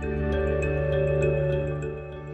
thank you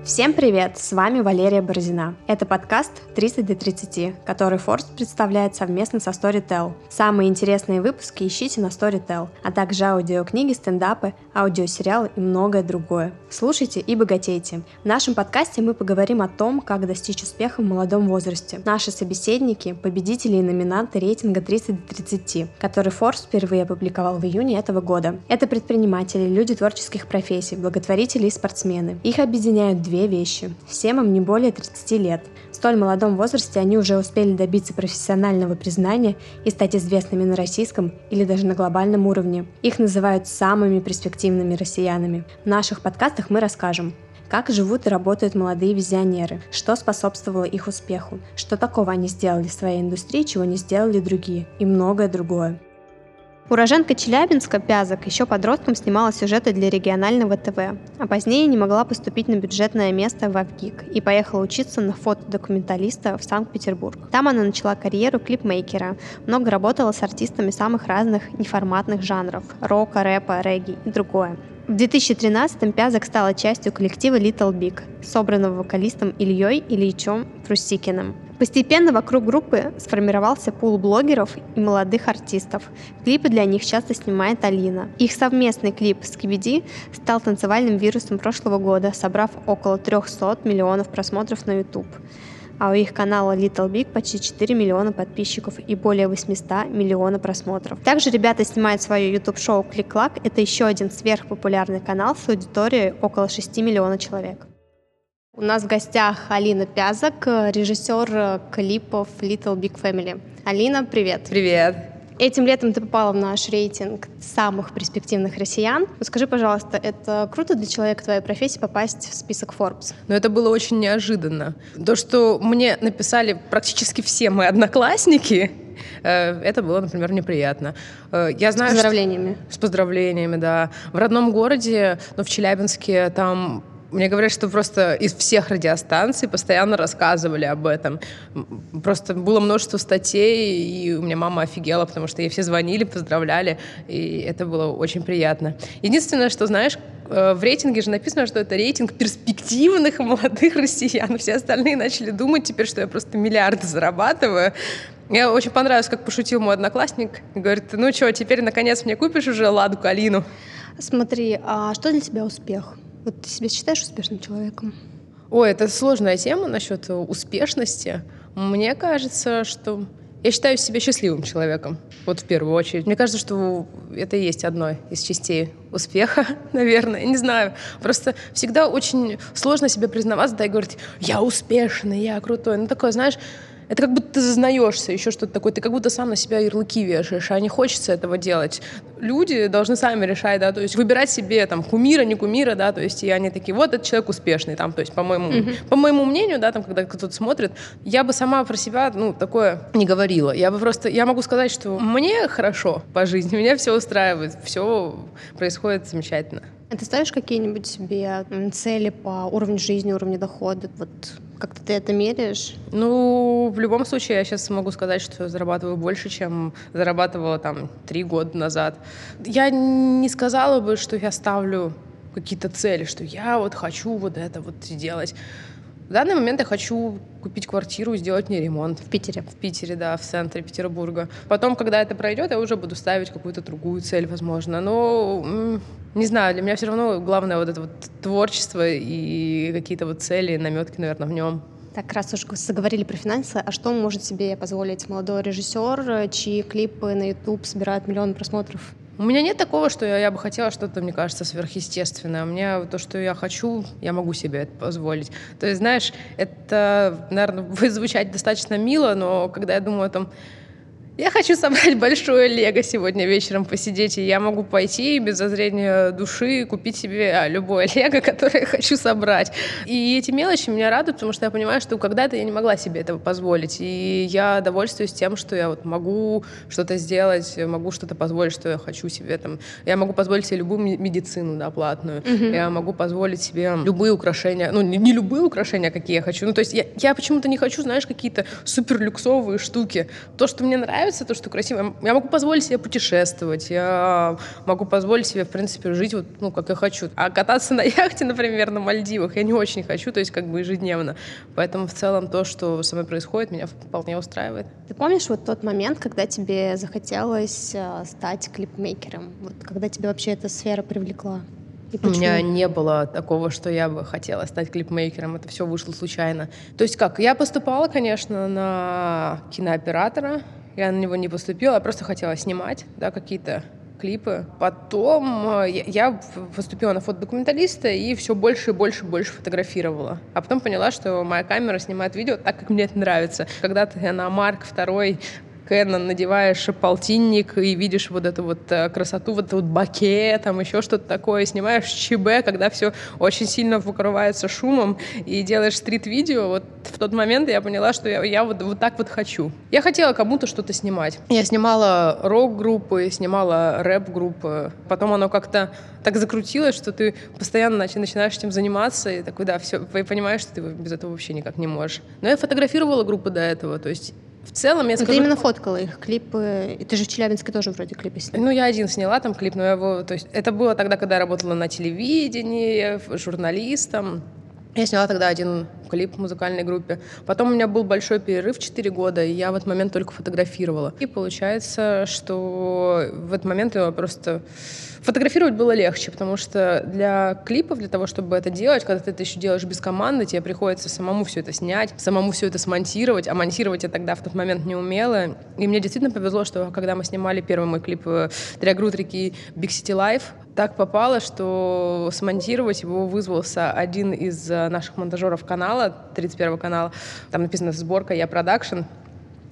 Всем привет! С вами Валерия Борзина. Это подкаст 30 до 30, который Форс представляет совместно со Storytel. Самые интересные выпуски ищите на Storytel, а также аудиокниги, стендапы, аудиосериалы и многое другое. Слушайте и богатейте. В нашем подкасте мы поговорим о том, как достичь успеха в молодом возрасте. Наши собеседники – победители и номинанты рейтинга 30 до 30, который Forbes впервые опубликовал в июне этого года. Это предприниматели, люди творческих профессий, благотворители и спортсмены. Их объединяют две две вещи. Всем им не более 30 лет. В столь молодом возрасте они уже успели добиться профессионального признания и стать известными на российском или даже на глобальном уровне. Их называют самыми перспективными россиянами. В наших подкастах мы расскажем, как живут и работают молодые визионеры, что способствовало их успеху, что такого они сделали в своей индустрии, чего не сделали другие, и многое другое. Уроженка Челябинска Пязок еще подростком снимала сюжеты для регионального ТВ, а позднее не могла поступить на бюджетное место в АВГИК и поехала учиться на фотодокументалиста в Санкт-Петербург. Там она начала карьеру клипмейкера, много работала с артистами самых разных неформатных жанров – рока, рэпа, регги и другое. В 2013-м Пязок стала частью коллектива Little Big, собранного вокалистом Ильей Ильичом Прусикиным. Постепенно вокруг группы сформировался пул блогеров и молодых артистов. Клипы для них часто снимает Алина. Их совместный клип «Скибиди» стал танцевальным вирусом прошлого года, собрав около 300 миллионов просмотров на YouTube а у их канала Little Big почти 4 миллиона подписчиков и более 800 миллиона просмотров. Также ребята снимают свое YouTube-шоу Клик-Клак. Это еще один сверхпопулярный канал с аудиторией около 6 миллионов человек. У нас в гостях Алина Пязок, режиссер клипов Little Big Family. Алина, привет. Привет. Этим летом ты попала в наш рейтинг самых перспективных россиян. Скажи, пожалуйста, это круто для человека твоей профессии попасть в список Forbes? Ну, это было очень неожиданно. То, что мне написали практически все мои одноклассники, э, это было, например, неприятно. Э, я знаю, с поздравлениями. Что... С поздравлениями, да. В родном городе, ну, в Челябинске, там мне говорят, что просто из всех радиостанций постоянно рассказывали об этом. Просто было множество статей, и у меня мама офигела, потому что ей все звонили, поздравляли, и это было очень приятно. Единственное, что, знаешь, э, в рейтинге же написано, что это рейтинг перспективных молодых россиян. Все остальные начали думать теперь, что я просто миллиарды зарабатываю. Мне очень понравилось, как пошутил мой одноклассник. Говорит, ну что, теперь наконец мне купишь уже Ладу Калину? Смотри, а что для тебя успех? Вот ты себя считаешь успешным человеком? Ой, это сложная тема насчет успешности. Мне кажется, что я считаю себя счастливым человеком, вот в первую очередь. Мне кажется, что это и есть одной из частей успеха, наверное. Не знаю. Просто всегда очень сложно себе признаваться, да, и говорить, я успешный, я крутой. Ну, такое, знаешь, это как будто ты зазнаешься, еще что-то такое. Ты как будто сам на себя ярлыки вешаешь, а не хочется этого делать. Люди должны сами решать, да, то есть выбирать себе там кумира, не кумира, да, то есть и они такие, вот этот человек успешный, там, то есть по моему, mm-hmm. по моему мнению, да, там, когда кто-то смотрит, я бы сама про себя, ну, такое не говорила. Я бы просто, я могу сказать, что мне хорошо по жизни, меня все устраивает, все происходит замечательно. А ты ставишь какие-нибудь себе цели по уровню жизни, уровню дохода? Вот как-то ты это меряешь? Ну, в любом случае, я сейчас могу сказать, что зарабатываю больше, чем зарабатывала там три года назад. Я не сказала бы, что я ставлю какие-то цели, что я вот хочу вот это вот сделать. В данный момент я хочу купить квартиру и сделать мне ремонт. В Питере? В Питере, да, в центре Петербурга. Потом, когда это пройдет, я уже буду ставить какую-то другую цель, возможно. Но, не знаю, для меня все равно главное вот это вот творчество и какие-то вот цели, наметки, наверное, в нем. Так, раз уж заговорили про финансы, а что может себе позволить молодой режиссер, чьи клипы на YouTube собирают миллион просмотров? У меня нет такого, что я, я бы хотела что-то, мне кажется, сверхъестественное. У меня то, что я хочу, я могу себе это позволить. То есть, знаешь, это, наверное, будет звучать достаточно мило, но когда я думаю о том, я хочу собрать большое лего сегодня вечером посидеть, и я могу пойти без зазрения души купить себе а, любое лего, которое я хочу собрать. И эти мелочи меня радуют, потому что я понимаю, что когда-то я не могла себе этого позволить. И я довольствуюсь тем, что я вот могу что-то сделать, могу что-то позволить, что я хочу себе. Там. Я могу позволить себе любую медицину да, платную. Mm-hmm. Я могу позволить себе любые украшения. Ну, не, не любые украшения, какие я хочу. Ну, то есть я, я почему-то не хочу, знаешь, какие-то суперлюксовые штуки. То, что мне нравится, нравится то, что красиво. Я могу позволить себе путешествовать, я могу позволить себе, в принципе, жить вот, ну, как я хочу. А кататься на яхте, например, на Мальдивах я не очень хочу, то есть как бы ежедневно. Поэтому в целом то, что со мной происходит, меня вполне устраивает. Ты помнишь вот тот момент, когда тебе захотелось э, стать клипмейкером? Вот когда тебе вообще эта сфера привлекла? У меня не было такого, что я бы хотела стать клипмейкером. Это все вышло случайно. То есть как? Я поступала, конечно, на кинооператора. Я на него не поступила, я просто хотела снимать да, какие-то клипы. Потом э, я поступила на фотодокументалиста и все больше и больше и больше фотографировала. А потом поняла, что моя камера снимает видео так, как мне это нравится. Когда-то я на Марк второй Кэнон надеваешь полтинник и видишь вот эту вот э, красоту, вот эту вот баке, там еще что-то такое, снимаешь ЧБ, когда все очень сильно покрывается шумом и делаешь стрит-видео, вот в тот момент я поняла, что я, я вот, вот так вот хочу. Я хотела кому-то что-то снимать. Я снимала рок-группы, снимала рэп-группы, потом оно как-то так закрутилось, что ты постоянно начинаешь этим заниматься, и такой, да, все, и понимаешь, что ты без этого вообще никак не можешь. Но я фотографировала группы до этого, то есть в целом, я скажу... Ты именно фоткала их, клипы. Ты же в Челябинске тоже вроде клипы сняла. Ну, я один сняла там клип, но я его... То есть это было тогда, когда я работала на телевидении, журналистом. Я сняла тогда один клип в музыкальной группе. Потом у меня был большой перерыв 4 года, и я в этот момент только фотографировала. И получается, что в этот момент я просто Фотографировать было легче, потому что для клипов, для того, чтобы это делать, когда ты это еще делаешь без команды, тебе приходится самому все это снять, самому все это смонтировать, а монтировать я тогда в тот момент не умела. И мне действительно повезло, что когда мы снимали первый мой клип «Триагрут реки Big City Life», так попало, что смонтировать его вызвался один из э, наших монтажеров канала, 31 канала. Там написано «Сборка, я продакшн».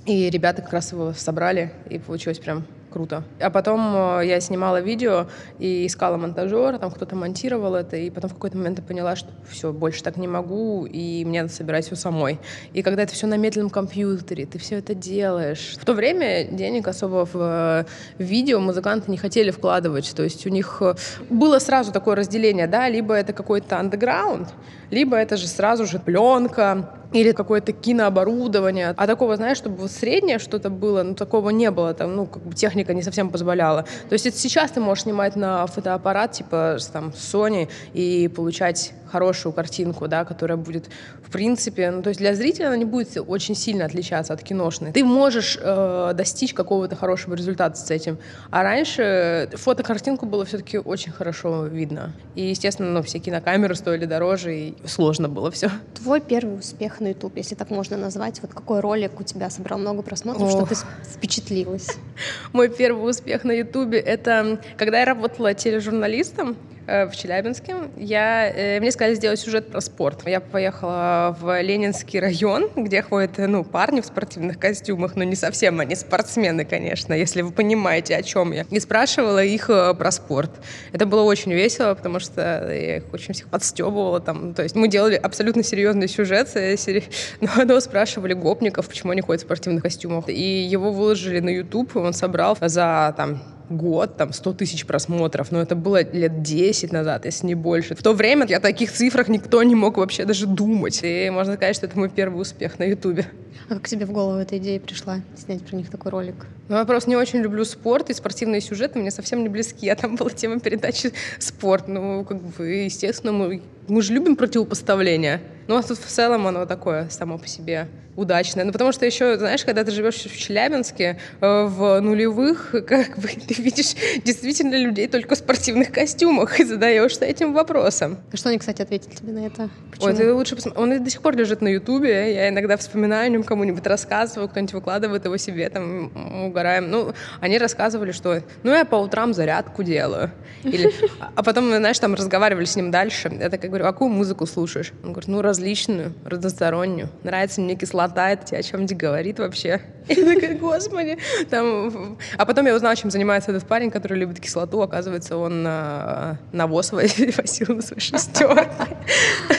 И ребята как раз его собрали, и получилось прям круто. А потом э, я снимала видео и искала монтажера, там кто-то монтировал это, и потом в какой-то момент я поняла, что все, больше так не могу, и мне надо собирать все самой. И когда это все на медленном компьютере, ты все это делаешь. В то время денег особо в э, видео музыканты не хотели вкладывать, то есть у них э, было сразу такое разделение, да, либо это какой-то андеграунд, либо это же сразу же пленка, или какое-то кинооборудование. А такого, знаешь, чтобы вот среднее что-то было, ну, такого не было. Там, ну, как бы техника не совсем позволяла. То есть это сейчас ты можешь снимать на фотоаппарат, типа, там, Sony, и получать хорошую картинку, да, которая будет, в принципе, ну, то есть для зрителя она не будет очень сильно отличаться от киношной. Ты можешь э, достичь какого-то хорошего результата с этим. А раньше фотокартинку было все-таки очень хорошо видно. И, естественно, ну, все кинокамеры стоили дороже, и сложно было все. Твой первый успех на YouTube, если так можно назвать, вот какой ролик у тебя собрал много просмотров, Ох. что ты впечатлилась? Мой первый успех на YouTube — это когда я работала тележурналистом, в Челябинске. Я, э, мне сказали сделать сюжет про спорт. Я поехала в Ленинский район, где ходят ну, парни в спортивных костюмах, но не совсем они спортсмены, конечно, если вы понимаете, о чем я. И спрашивала их э, про спорт. Это было очень весело, потому что я их очень всех подстебывала. Там. То есть мы делали абсолютно серьезный сюжет, но, но спрашивали гопников, почему они ходят в спортивных костюмах. И его выложили на YouTube, он собрал за там год, там, 100 тысяч просмотров, но это было лет 10 назад, если не больше. В то время о таких цифрах никто не мог вообще даже думать. И можно сказать, что это мой первый успех на Ютубе. А как тебе в голову эта идея пришла, снять про них такой ролик? Ну, я просто не очень люблю спорт, и спортивные сюжеты мне совсем не близки. А там была тема передачи «Спорт». Ну, как бы, естественно, мы, мы же любим противопоставления. Ну, а тут в целом оно такое само по себе удачное. Ну, потому что еще, знаешь, когда ты живешь в Челябинске, э, в нулевых, как бы ты видишь действительно людей только в спортивных костюмах и задаешься этим вопросом. А что они, кстати, ответили тебе на это? Почему? Ой, ты лучше посмотри. Он до сих пор лежит на Ютубе. Я иногда вспоминаю нем кому-нибудь, рассказываю, кто-нибудь выкладывает его себе, там, угораем. Ну, они рассказывали, что ну, я по утрам зарядку делаю. Или, а потом, знаешь, там разговаривали с ним дальше. Я так говорю, а какую музыку слушаешь? Он говорит, ну, различную, разностороннюю. Нравится мне кислота, это тебе о чем-нибудь говорит вообще? И я такая, господи. Там... А потом я узнала, чем занимается этот парень, который любит кислоту. Оказывается, он на... навоз возил на свой шестерки.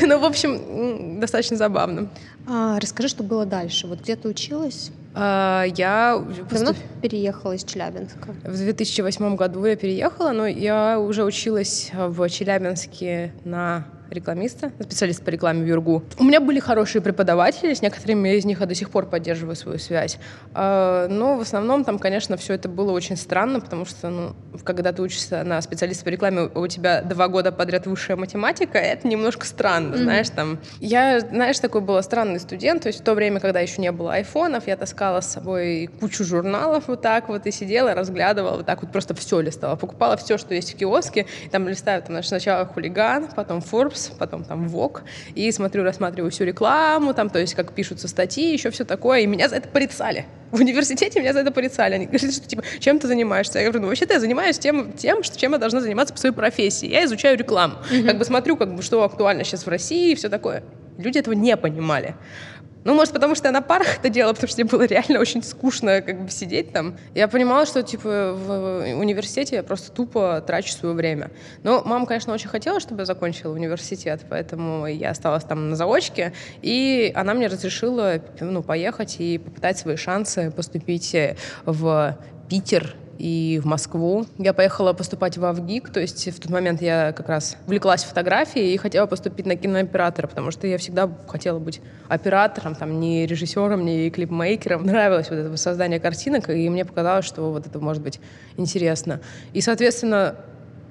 Ну, в общем, достаточно забавно. А, расскажи, что было дальше. Вот где ты училась? А, я... Давно переехала из Челябинска? В 2008 году я переехала, но я уже училась в Челябинске на рекламиста, специалист по рекламе в Юргу. У меня были хорошие преподаватели, с некоторыми из них я до сих пор поддерживаю свою связь. А, но в основном там, конечно, все это было очень странно, потому что, ну, когда ты учишься на специалиста по рекламе, у тебя два года подряд высшая математика, это немножко странно, mm-hmm. знаешь, там. Я, знаешь, такой был странный студент, то есть в то время, когда еще не было айфонов, я таскала с собой кучу журналов вот так вот и сидела, разглядывала вот так вот просто все листала, покупала все, что есть в киоске, там листаю там, значит, сначала хулиган, потом Forbes, потом там Vogue, и смотрю, рассматриваю всю рекламу, там, то есть как пишутся статьи, еще все такое, и меня за это порицали. В университете меня за это порицали. Они говорят, что типа, чем ты занимаешься? Я говорю, ну вообще-то я занимаюсь тем, тем что, чем я должна заниматься по своей профессии. Я изучаю рекламу. Mm-hmm. Как бы смотрю, как бы, что актуально сейчас в России и все такое. Люди этого не понимали. Ну, может, потому что я на парах это делала, потому что мне было реально очень скучно как бы сидеть там. Я понимала, что, типа, в университете я просто тупо трачу свое время. Но мама, конечно, очень хотела, чтобы я закончила университет, поэтому я осталась там на заочке, и она мне разрешила, ну, поехать и попытать свои шансы поступить в Питер и в Москву. Я поехала поступать в Авгик, то есть в тот момент я как раз увлеклась фотографией и хотела поступить на кинооператора, потому что я всегда хотела быть оператором, там, не режиссером, не клипмейкером. Нравилось вот это создание картинок, и мне показалось, что вот это может быть интересно. И, соответственно,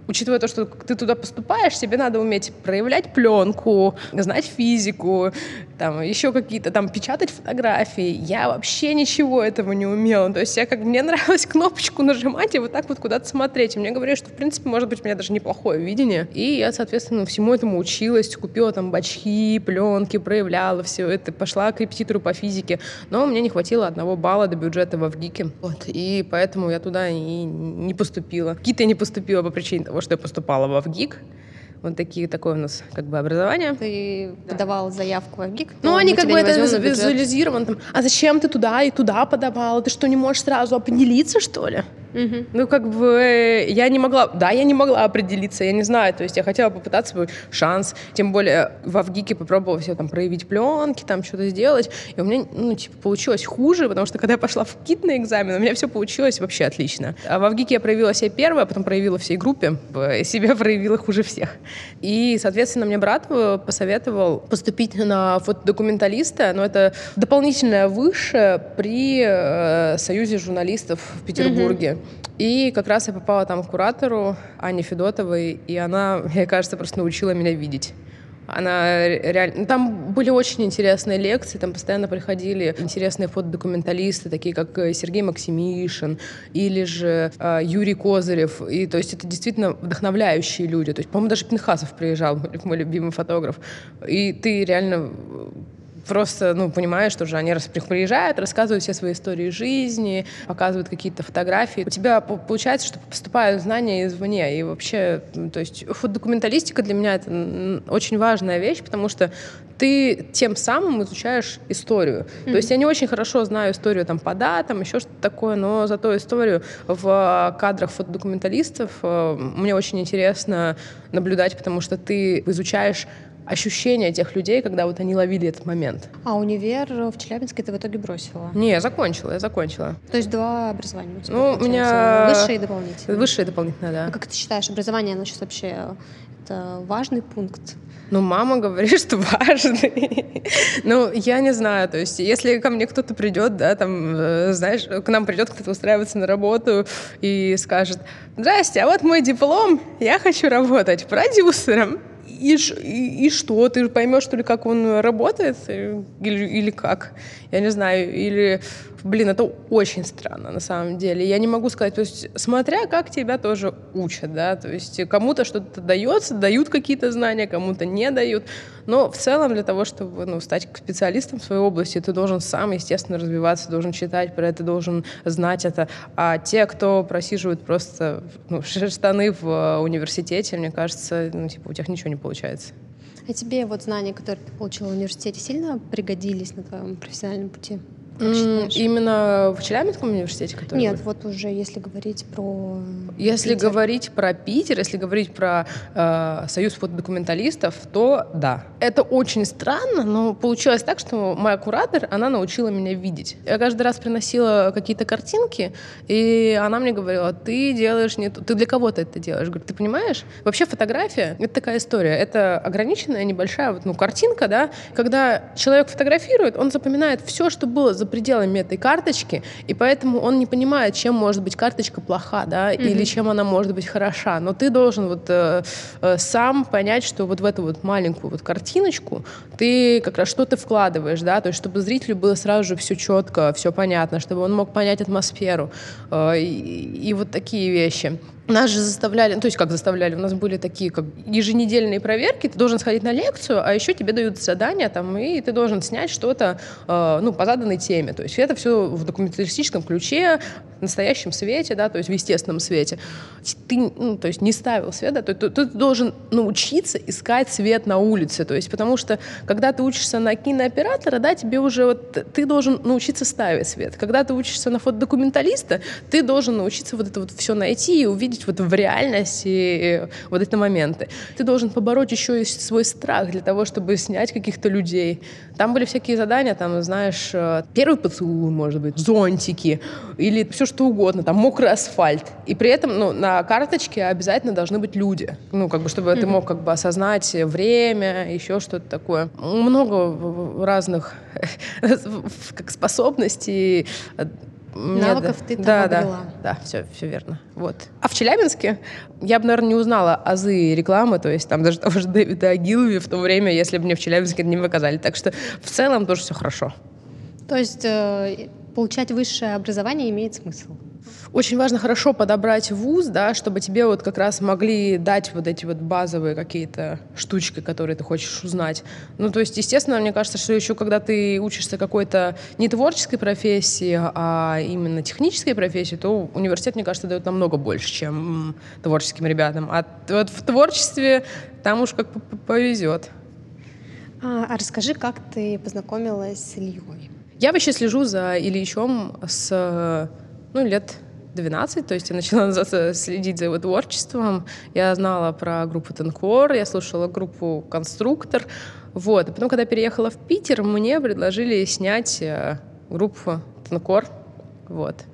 учитывая то, что ты туда поступаешь, тебе надо уметь проявлять пленку, знать физику, там еще какие-то там печатать фотографии. Я вообще ничего этого не умела. То есть я как мне нравилось кнопочку нажимать и вот так вот куда-то смотреть. И мне говорили, что в принципе может быть у меня даже неплохое видение. И я, соответственно, всему этому училась, купила там бачки, пленки, проявляла все это, пошла к репетитору по физике. Но мне не хватило одного балла до бюджета в ВГИКе. Вот. И поэтому я туда и не поступила. КИТ я не поступила по причине того, что я поступала в ВГИК. Вот такие, такое у нас как бы образование. Ты да. подавала заявку в ГИК? Ну, они как бы это визуализировано. Там, а зачем ты туда и туда подавала? Ты что, не можешь сразу определиться, что ли? Угу. Ну, как бы я не могла, да, я не могла определиться, я не знаю, то есть я хотела попытаться свой шанс, тем более в Авгике попробовала все там проявить пленки, там что-то сделать, и у меня, ну, типа, получилось хуже, потому что когда я пошла в КИТ на экзамен, у меня все получилось вообще отлично. А в Авгике я проявила себя первая, потом проявила всей группе, себя проявила хуже всех. И, соответственно, мне брат э, посоветовал поступить на фотодокументалиста, но это дополнительное высшее при э, Союзе журналистов в Петербурге. И как раз я попала там к куратору Ане Федотовой, и она, мне кажется, просто научила меня видеть. Она реально... Ну, там были очень интересные лекции, там постоянно приходили интересные фотодокументалисты, такие как э, Сергей Максимишин или же э, Юрий Козырев. И то есть это действительно вдохновляющие люди. То есть, по-моему, даже Пинхасов приезжал, мой любимый фотограф. И ты реально просто, ну, понимаешь, что же они приезжают, рассказывают все свои истории жизни, показывают какие-то фотографии. У тебя получается, что поступают знания извне. И вообще, то есть фотодокументалистика для меня это очень важная вещь, потому что ты тем самым изучаешь историю. Mm-hmm. То есть я не очень хорошо знаю историю там по датам, еще что-то такое, но зато историю в кадрах фотодокументалистов э, мне очень интересно наблюдать, потому что ты изучаешь ощущения тех людей, когда вот они ловили этот момент. А универ в Челябинске ты в итоге бросила? Не, я закончила, я закончила. То есть два образования у тебя, Ну, у меня... Высшее и дополнительное. Высшее и дополнительное, да. А как ты считаешь, образование, оно сейчас вообще это важный пункт? Ну, мама говорит, что важный. ну, я не знаю, то есть, если ко мне кто-то придет, да, там, э, знаешь, к нам придет кто-то устраиваться на работу и скажет, здрасте, а вот мой диплом, я хочу работать продюсером и, и, и что? Ты поймешь, что ли, как он работает? Или, или как? Я не знаю. Или, блин, это очень странно на самом деле. Я не могу сказать, то есть, смотря как тебя тоже учат, да, то есть кому-то что-то дается, дают какие-то знания, кому-то не дают. Но в целом для того, чтобы ну, стать специалистом в своей области, ты должен сам, естественно, развиваться, должен читать про это, должен знать это. А те, кто просиживают просто ну, штаны в э, университете, мне кажется, ну, типа, у тех ничего не получается. А тебе вот знания, которые ты получила в университете, сильно пригодились на твоем профессиональном пути? Именно в Челябинском университете? Который Нет, вы... вот уже если говорить про Если Питер. говорить про Питер, если говорить про э, Союз фотодокументалистов, то да. Это очень странно, но получилось так, что моя куратор, она научила меня видеть. Я каждый раз приносила какие-то картинки, и она мне говорила, ты делаешь не то, ты для кого ты это делаешь? Говорю, ты понимаешь? Вообще фотография — это такая история. Это ограниченная небольшая вот, ну, картинка, да, когда человек фотографирует, он запоминает все, что было за пределами этой карточки, и поэтому он не понимает, чем может быть карточка плоха, да, mm-hmm. или чем она может быть хороша. Но ты должен вот э, э, сам понять, что вот в эту вот маленькую вот картиночку ты как раз что ты вкладываешь, да, то есть чтобы зрителю было сразу же все четко, все понятно, чтобы он мог понять атмосферу э, и, и вот такие вещи. Нас же заставляли, ну, то есть как заставляли, у нас были такие как еженедельные проверки, ты должен сходить на лекцию, а еще тебе дают задания там, и ты должен снять что-то, э, ну, по заданной теме. То есть это все в документалистическом ключе, в настоящем свете, да, то есть в естественном свете. Ты, ну, то есть не ставил свет, да, то, то, ты должен научиться искать свет на улице, то есть потому что когда ты учишься на кинооператора, да, тебе уже вот, ты должен научиться ставить свет. Когда ты учишься на фотодокументалиста, ты должен научиться вот это вот все найти и увидеть увидеть вот в реальности вот эти моменты. Ты должен побороть еще и свой страх для того, чтобы снять каких-то людей. Там были всякие задания, там, знаешь, э, первый поцелуй, может быть, зонтики или все что угодно, там мокрый асфальт. И при этом ну, на карточке обязательно должны быть люди. Ну, как бы, чтобы mm-hmm. ты мог как бы осознать время, еще что-то такое. Много разных как способностей Навыков ты там да, обрела. Да, да, все, все верно. Вот. А в Челябинске я бы, наверное, не узнала азы рекламы, то есть там даже того же Дэвида Агилови в то время, если бы мне в Челябинске не показали. Так что в целом тоже все хорошо. То есть э, получать высшее образование имеет смысл? Очень важно хорошо подобрать вуз, да, чтобы тебе вот как раз могли дать вот эти вот базовые какие-то штучки, которые ты хочешь узнать. Ну, то есть, естественно, мне кажется, что еще когда ты учишься какой-то не творческой профессии, а именно технической профессии, то университет, мне кажется, дает намного больше, чем творческим ребятам. А вот в творчестве там уж как повезет. А, а расскажи, как ты познакомилась с Ильей? Я вообще слежу за Ильичом с ну, лет 12, то есть я начала следить за его творчеством. Я знала про группу Тенкор, я слушала группу Конструктор. Вот. И потом, когда переехала в Питер, мне предложили снять э, группу Тенкор. Вот.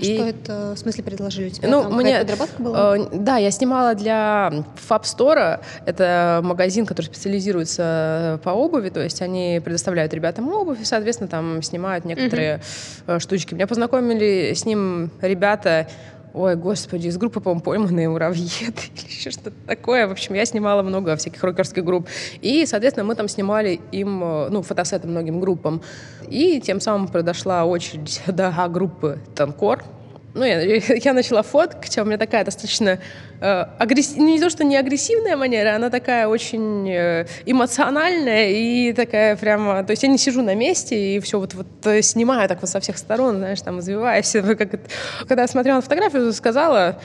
И... Что это, в смысле, предложили? У тебя ну, там мне, подработка была? Э, да, я снимала для Fab Store. Это магазин, который специализируется по обуви, то есть они предоставляют ребятам обувь и, соответственно, там снимают некоторые uh-huh. штучки. Меня познакомили с ним ребята Ой, господи, из группы, по-моему, «Пойманные муравьеды» или еще что-то такое. В общем, я снимала много всяких рокерских групп. И, соответственно, мы там снимали им, э, ну, фотосеты многим группам. И тем самым произошла очередь до группы «Танкор», ну, я, я начала фоткать, а у меня такая достаточно э, агрессивная, не то, что не агрессивная манера, она такая очень э, эмоциональная и такая прямо, то есть я не сижу на месте и все вот, вот э, снимаю так вот со всех сторон, знаешь, там извиваюсь. Как когда я смотрела на фотографию, сказала,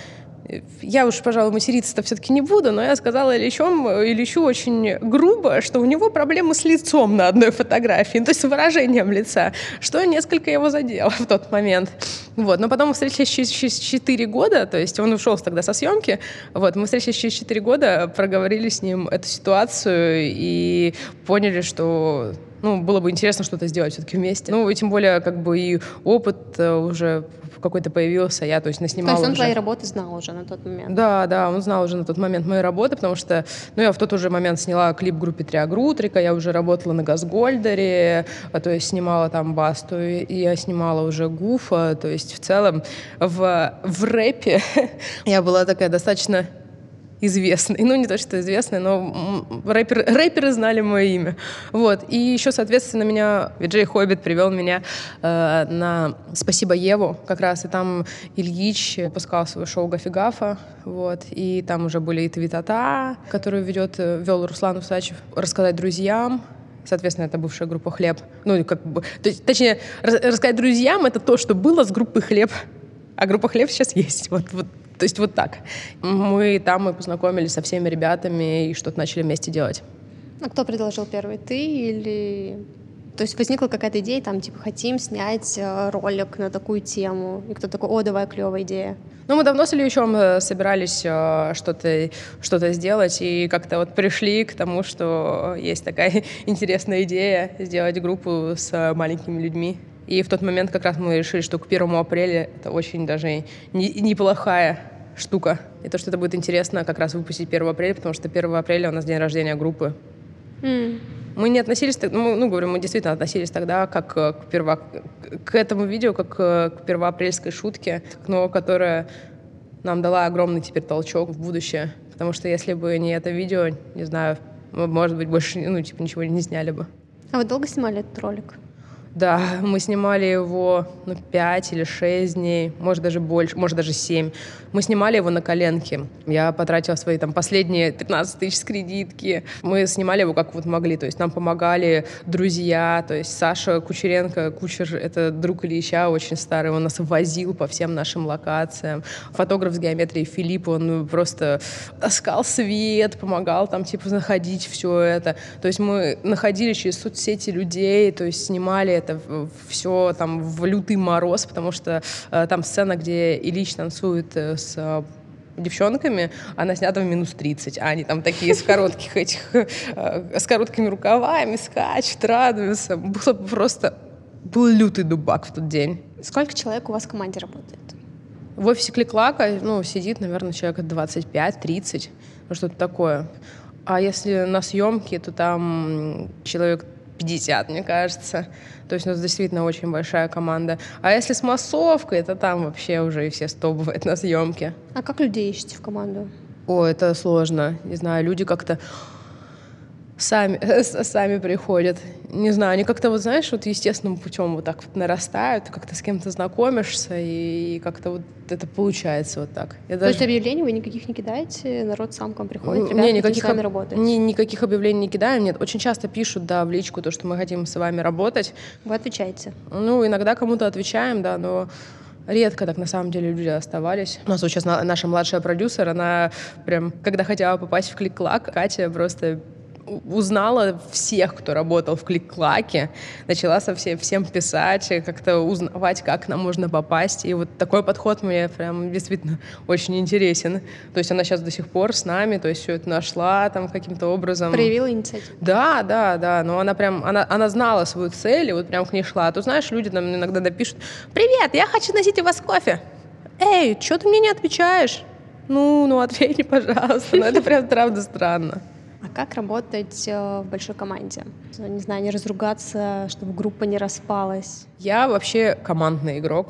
я уж, пожалуй, материться-то все-таки не буду, но я сказала Ильичом, Ильичу очень грубо, что у него проблемы с лицом на одной фотографии, то есть с выражением лица, что несколько его задело в тот момент. Вот. Но потом мы встретились через 4 года, то есть он ушел тогда со съемки, вот, мы встретились через 4 года, проговорили с ним эту ситуацию и поняли, что ну, было бы интересно что-то сделать все-таки вместе. Ну, и тем более, как бы и опыт э, уже какой-то появился, я, то есть, наснимала То есть он уже. твои работы знал уже на тот момент? Да, да, он знал уже на тот момент мои работы, потому что, ну, я в тот уже момент сняла клип группе Триагрутрика, я уже работала на Газгольдере, а, то есть снимала там Басту, и я снимала уже Гуфа, то есть в целом в, в рэпе я была такая достаточно известный. Ну, не то, что известный, но рэпер, рэперы знали мое имя. Вот. И еще, соответственно, меня Виджей Хоббит привел меня э, на «Спасибо Еву», как раз, и там Ильич выпускал свое шоу «Гафигафа», вот, и там уже были и Твитата, которую ведет, э, вел Руслан Усачев, «Рассказать друзьям», Соответственно, это бывшая группа «Хлеб». Ну, как бы, точнее, рассказать друзьям — это то, что было с группой «Хлеб». А группа «Хлеб» сейчас есть. Вот, вот то есть вот так. Мы там мы познакомились со всеми ребятами и что-то начали вместе делать. А кто предложил первый, ты или То есть возникла какая-то идея, там, типа, хотим снять э, ролик на такую тему, и кто такой, о, давай, клевая идея. Ну, мы давно с Ильичом э, собирались э, что-то что сделать, и как-то вот пришли к тому, что есть такая интересная идея сделать группу с маленькими людьми. И в тот момент как раз мы решили, что к первому апреля это очень даже не, неплохая штука. И то, что это будет интересно как раз выпустить 1 апреля, потому что 1 апреля у нас день рождения группы. Mm. Мы не относились, ну, ну, говорю, мы действительно относились тогда как к, перво, к этому видео, как к первоапрельской шутке, но которая нам дала огромный теперь толчок в будущее. Потому что если бы не это видео, не знаю, мы, может быть, больше ну, типа, ничего не сняли бы. А вы долго снимали этот ролик? Да, мы снимали его ну, 5 или 6 дней, может даже больше, может даже 7. Мы снимали его на коленке. Я потратила свои там последние 15 тысяч с кредитки. Мы снимали его как вот могли, то есть нам помогали друзья, то есть Саша Кучеренко, кучер, это друг Ильича, очень старый, он нас возил по всем нашим локациям. Фотограф с геометрией Филипп, он просто таскал свет, помогал там типа находить все это. То есть мы находили через соцсети людей, то есть снимали это все там в лютый мороз, потому что э, там сцена, где Ильич танцует э, с э, девчонками, она снята в минус 30, а они там такие с коротких этих, э, с короткими рукавами скачут, радуются. Было просто, был лютый дубак в тот день. Сколько человек у вас в команде работает? В офисе Кликлака, ну, сидит, наверное, человек 25-30, ну, что-то такое. А если на съемке, то там человек 50, мне кажется. То есть у нас действительно очень большая команда. А если с массовкой, то там вообще уже и все сто бывает на съемке. А как людей ищете в команду? О, это сложно. Не знаю, люди как-то сами, сами приходят. Не знаю, они как-то, вот знаешь, вот естественным путем вот так вот нарастают, как-то с кем-то знакомишься, и как-то вот это получается вот так. Я То даже... есть объявлений вы никаких не кидаете, народ сам к вам приходит, ребята, не, никаких с вами работать? Не, никаких объявлений не кидаем, нет. Очень часто пишут, да, в личку то, что мы хотим с вами работать. Вы отвечаете? Ну, иногда кому-то отвечаем, да, но Редко так на самом деле люди оставались. У нас вот сейчас наша младшая продюсер, она прям, когда хотела попасть в клик-клак, Катя просто узнала всех, кто работал в Клик-Клаке, начала со всем, всем писать, как-то узнавать, как нам можно попасть. И вот такой подход мне прям действительно очень интересен. То есть она сейчас до сих пор с нами, то есть все это нашла там каким-то образом. Проявила инициативу. Да, да, да, но она прям, она, она знала свою цель и вот прям к ней шла. А то знаешь, люди там иногда напишут, «Привет, я хочу носить у вас кофе». «Эй, что ты мне не отвечаешь?» «Ну, ну ответь пожалуйста». Ну это прям правда странно. Как работать э, в большой команде? Не знаю, не разругаться, чтобы группа не распалась? Я вообще командный игрок.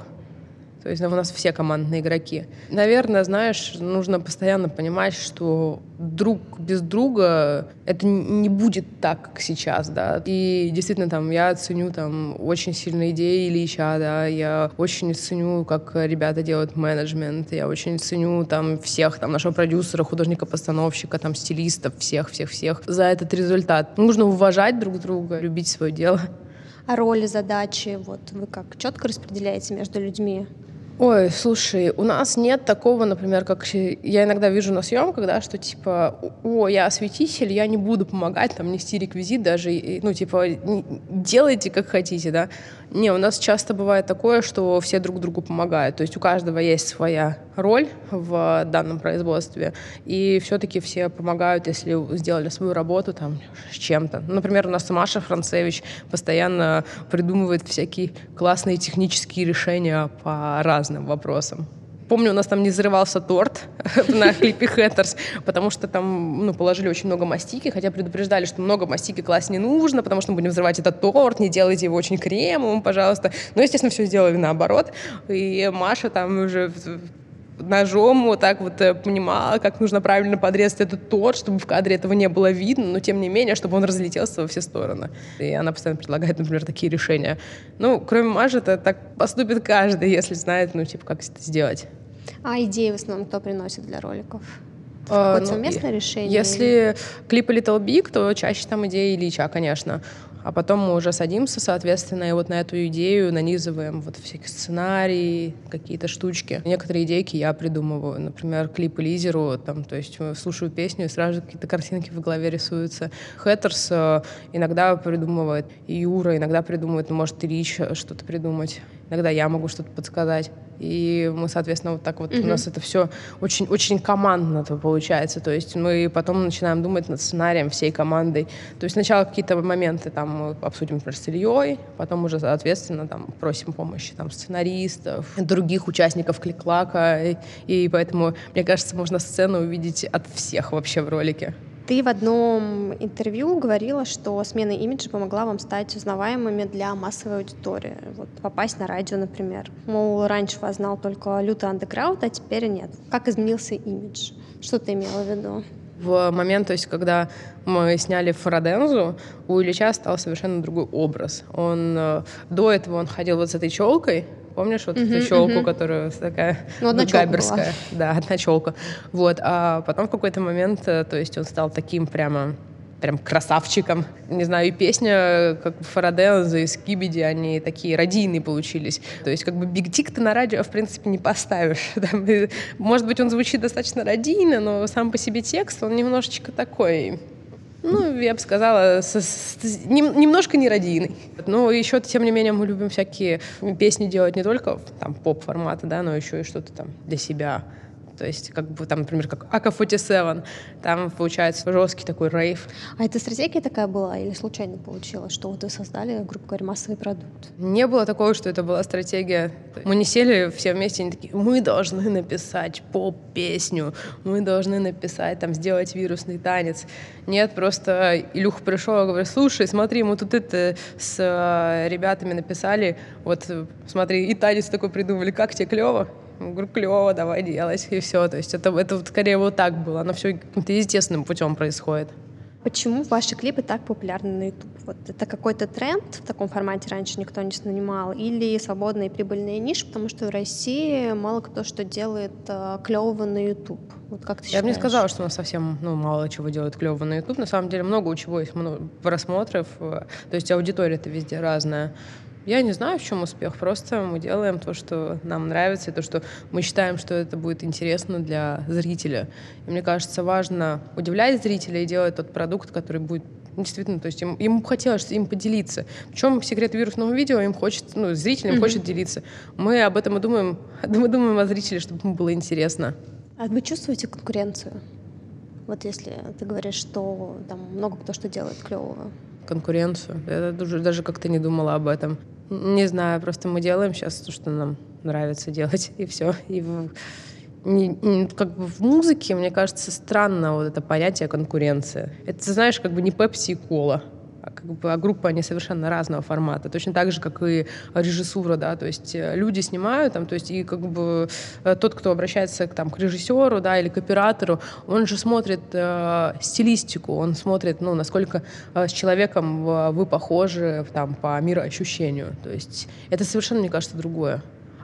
То есть у нас все командные игроки. Наверное, знаешь, нужно постоянно понимать, что друг без друга это не будет так, как сейчас, да. И действительно, там, я ценю там очень сильные идеи Ильича, да, я очень ценю, как ребята делают менеджмент, я очень ценю там всех, там, нашего продюсера, художника-постановщика, там, стилистов, всех-всех-всех за этот результат. Нужно уважать друг друга, любить свое дело. А роли, задачи, вот вы как четко распределяете между людьми? Ой, слушай, у нас нет такого, например, как я иногда вижу на съемках, да, что типа, о, я осветитель, я не буду помогать там нести реквизит даже, ну типа, делайте как хотите, да. Не, у нас часто бывает такое, что все друг другу помогают, то есть у каждого есть своя роль в данном производстве, и все-таки все помогают, если сделали свою работу там с чем-то. Например, у нас Маша Францевич постоянно придумывает всякие классные технические решения по разным вопросам. Помню, у нас там не взрывался торт на клипе Хэттерс, потому что там ну, положили очень много мастики, хотя предупреждали, что много мастики класть не нужно, потому что мы будем взрывать этот торт, не делайте его очень кремовым, пожалуйста. Но, естественно, все сделали наоборот. И Маша там уже ножом вот так вот э, понимала, как нужно правильно подрезать этот торт, чтобы в кадре этого не было видно, но тем не менее, чтобы он разлетелся во все стороны. И она постоянно предлагает, например, такие решения. Ну, кроме Маши, это так поступит каждый, если знает, ну, типа, как это сделать. А идеи в основном кто приносит для роликов? А, Какое-то ну, совместное решение? Если клипы Little Big, то чаще там идеи Ильича, конечно. А потом мы уже садимся, соответственно, и вот на эту идею нанизываем вот всякие сценарии, какие-то штучки. Некоторые идейки я придумываю. Например, клипы Лизеру, там, то есть слушаю песню, и сразу какие-то картинки в голове рисуются. Хэттерс э, иногда придумывает, и Юра иногда придумывает, ну, может, Рич что-то придумать. Иногда я могу что-то подсказать. И мы, соответственно, вот так вот mm-hmm. у нас это все очень, очень командно -то получается. То есть мы потом начинаем думать над сценарием всей командой. То есть сначала какие-то моменты там обсудим, например, с Ильей, потом уже, соответственно, там просим помощи там сценаристов, других участников кликлака. И, и поэтому, мне кажется, можно сцену увидеть от всех вообще в ролике. Ты в одном интервью говорила, что смена имиджа помогла вам стать узнаваемыми для массовой аудитории. Вот попасть на радио, например. Мол, раньше вас знал только лютый андеграунд, а теперь нет. Как изменился имидж? Что ты имела в виду? В момент, то есть, когда мы сняли Фарадензу, у Ильича стал совершенно другой образ. Он э, до этого он ходил вот с этой челкой, Помнишь вот uh-huh, эту челку, uh-huh. которая такая ну, одна габерская? Да, одна челка. Вот. А потом в какой-то момент, э, то есть он стал таким прямо прям красавчиком. Не знаю, и песня, как Фараденза и Скибиди, они такие радийные получились. То есть как бы Биг Тик ты на радио, в принципе, не поставишь. Там, может быть, он звучит достаточно радийно, но сам по себе текст, он немножечко такой ну, я бы сказала, с, с, нем, немножко нерадийный. Но еще, тем не менее, мы любим всякие песни делать не только там поп-формата, да, но еще и что-то там для себя. То есть, как бы там, например, как AK-47, там получается жесткий такой рейв. А это стратегия такая была или случайно получилось, что вот вы создали, грубо говоря, массовый продукт? Не было такого, что это была стратегия. Мы не сели все вместе, они такие, мы должны написать поп-песню, мы должны написать, там, сделать вирусный танец. Нет, просто Илюха пришел и говорит, слушай, смотри, мы тут это с э, ребятами написали, вот смотри, и танец такой придумали, как тебе клево? Говорю, клево, давай делать, и все. То есть это, это вот скорее вот так было. Оно все каким-то естественным путем происходит. Почему ваши клипы так популярны на YouTube? Вот это какой-то тренд в таком формате раньше никто не снимал? Или свободная и прибыльная ниша? Потому что в России мало кто что делает э, клевого на YouTube. Вот как ты Я бы не сказала, что у нас совсем ну, мало чего делают клево на YouTube. На самом деле много у чего есть много просмотров. Э, то есть аудитория-то везде разная. Я не знаю, в чем успех. Просто мы делаем то, что нам нравится, и то, что мы считаем, что это будет интересно для зрителя. И мне кажется, важно удивлять зрителя и делать тот продукт, который будет действительно, то есть им, им хотелось им поделиться. В чем секрет вирусного видео? Им хочется, ну, зрителям mm-hmm. хочет делиться. Мы об этом и думаем, мы думаем о зрителе, чтобы ему было интересно. А вы чувствуете конкуренцию? Вот если ты говоришь, что там много кто что делает клевого. Конкуренцию? Я даже, даже как-то не думала об этом. Не знаю, просто мы делаем сейчас то, что нам нравится делать, и все. И в, не, как бы в музыке, мне кажется, странно вот это понятие конкуренция. Это, знаешь, как бы не пепси и кола как бы, а группы, они совершенно разного формата. Точно так же, как и режиссура, да, то есть э, люди снимают, там, то есть и как бы э, тот, кто обращается к, там, к режиссеру, да, или к оператору, он же смотрит э, стилистику, он смотрит, ну, насколько э, с человеком вы похожи, там, по мироощущению. То есть это совершенно, мне кажется, другое.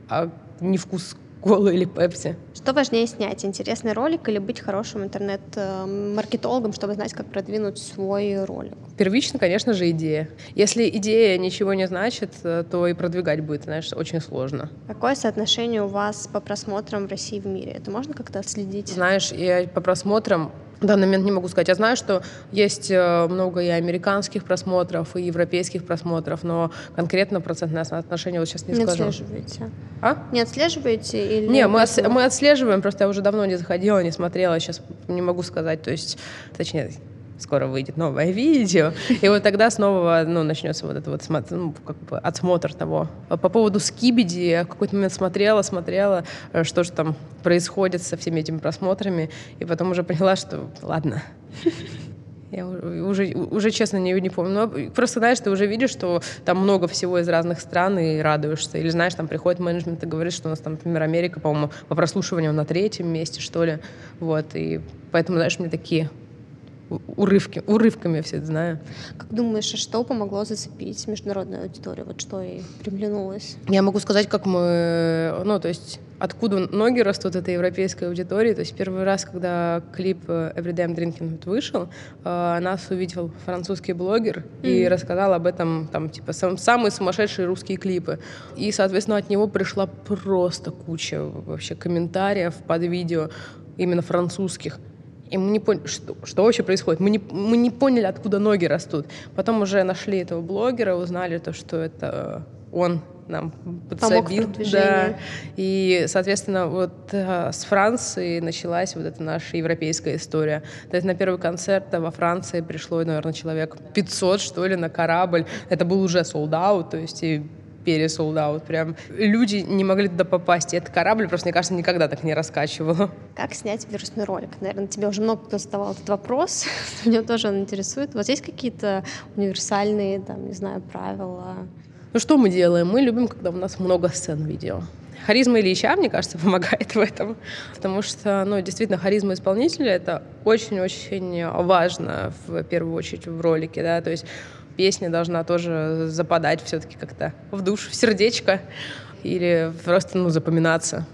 А не вкус колу или пепси. Что важнее снять, интересный ролик или быть хорошим интернет-маркетологом, чтобы знать, как продвинуть свой ролик? Первично, конечно же, идея. Если идея ничего не значит, то и продвигать будет, знаешь, очень сложно. Какое соотношение у вас по просмотрам в России и в мире? Это можно как-то отследить? Знаешь, я по просмотрам в данный момент не могу сказать. Я знаю, что есть э, много и американских просмотров, и европейских просмотров, но конкретно процентное соотношение вот сейчас не, не скажу. Не отслеживаете? А? Не отслеживаете? Или не, мы, ос- мы отслеживаем, просто я уже давно не заходила, не смотрела, сейчас не могу сказать. То есть, точнее, скоро выйдет новое видео, и вот тогда снова ну, начнется вот это вот ну, как бы отсмотр того. По поводу Скибиди я в какой-то момент смотрела, смотрела, э, что же там происходит со всеми этими просмотрами, и потом уже поняла, что ладно, я уже, уже честно, не, не помню. Но просто, знаешь, ты уже видишь, что там много всего из разных стран и радуешься. Или, знаешь, там приходит менеджмент и говорит, что у нас там, например, Америка, по-моему, по прослушиванию на третьем месте, что ли. Вот. И поэтому, знаешь, мне такие урывки, урывками все знаю. Как думаешь, а что помогло зацепить международную аудиторию? Вот что и приглянулось? Я могу сказать, как мы, ну, то есть откуда ноги растут этой европейской аудитории. То есть первый раз, когда клип э, Everyday I'm Drinking вышел, э, нас увидел французский блогер mm-hmm. и рассказал об этом, там, типа, сам, самые сумасшедшие русские клипы. И, соответственно, от него пришла просто куча вообще комментариев под видео именно французских. И мы не поняли, что, что вообще происходит. Мы не, мы не поняли, откуда ноги растут. Потом уже нашли этого блогера, узнали то, что это он нам подсобил. Да. И, соответственно, вот э, с Франции началась вот эта наша европейская история. То есть на первый концерт во Франции пришло, наверное, человек 500, что ли, на корабль. Это был уже солдат, то есть и пересолдат. Прям люди не могли туда попасть. И этот корабль просто, мне кажется, никогда так не раскачивало. Как снять вирусный ролик? Наверное, тебе уже много кто задавал этот вопрос. Меня тоже он интересует. Вот есть какие-то универсальные, там, не знаю, правила? Ну что мы делаем? Мы любим, когда у нас много сцен видео. Харизма Ильича, мне кажется, помогает в этом, потому что, ну, действительно, харизма исполнителя — это очень-очень важно, в первую очередь, в ролике, да, то есть песня должна тоже западать все-таки как-то в душу, в сердечко или просто, ну, запоминаться.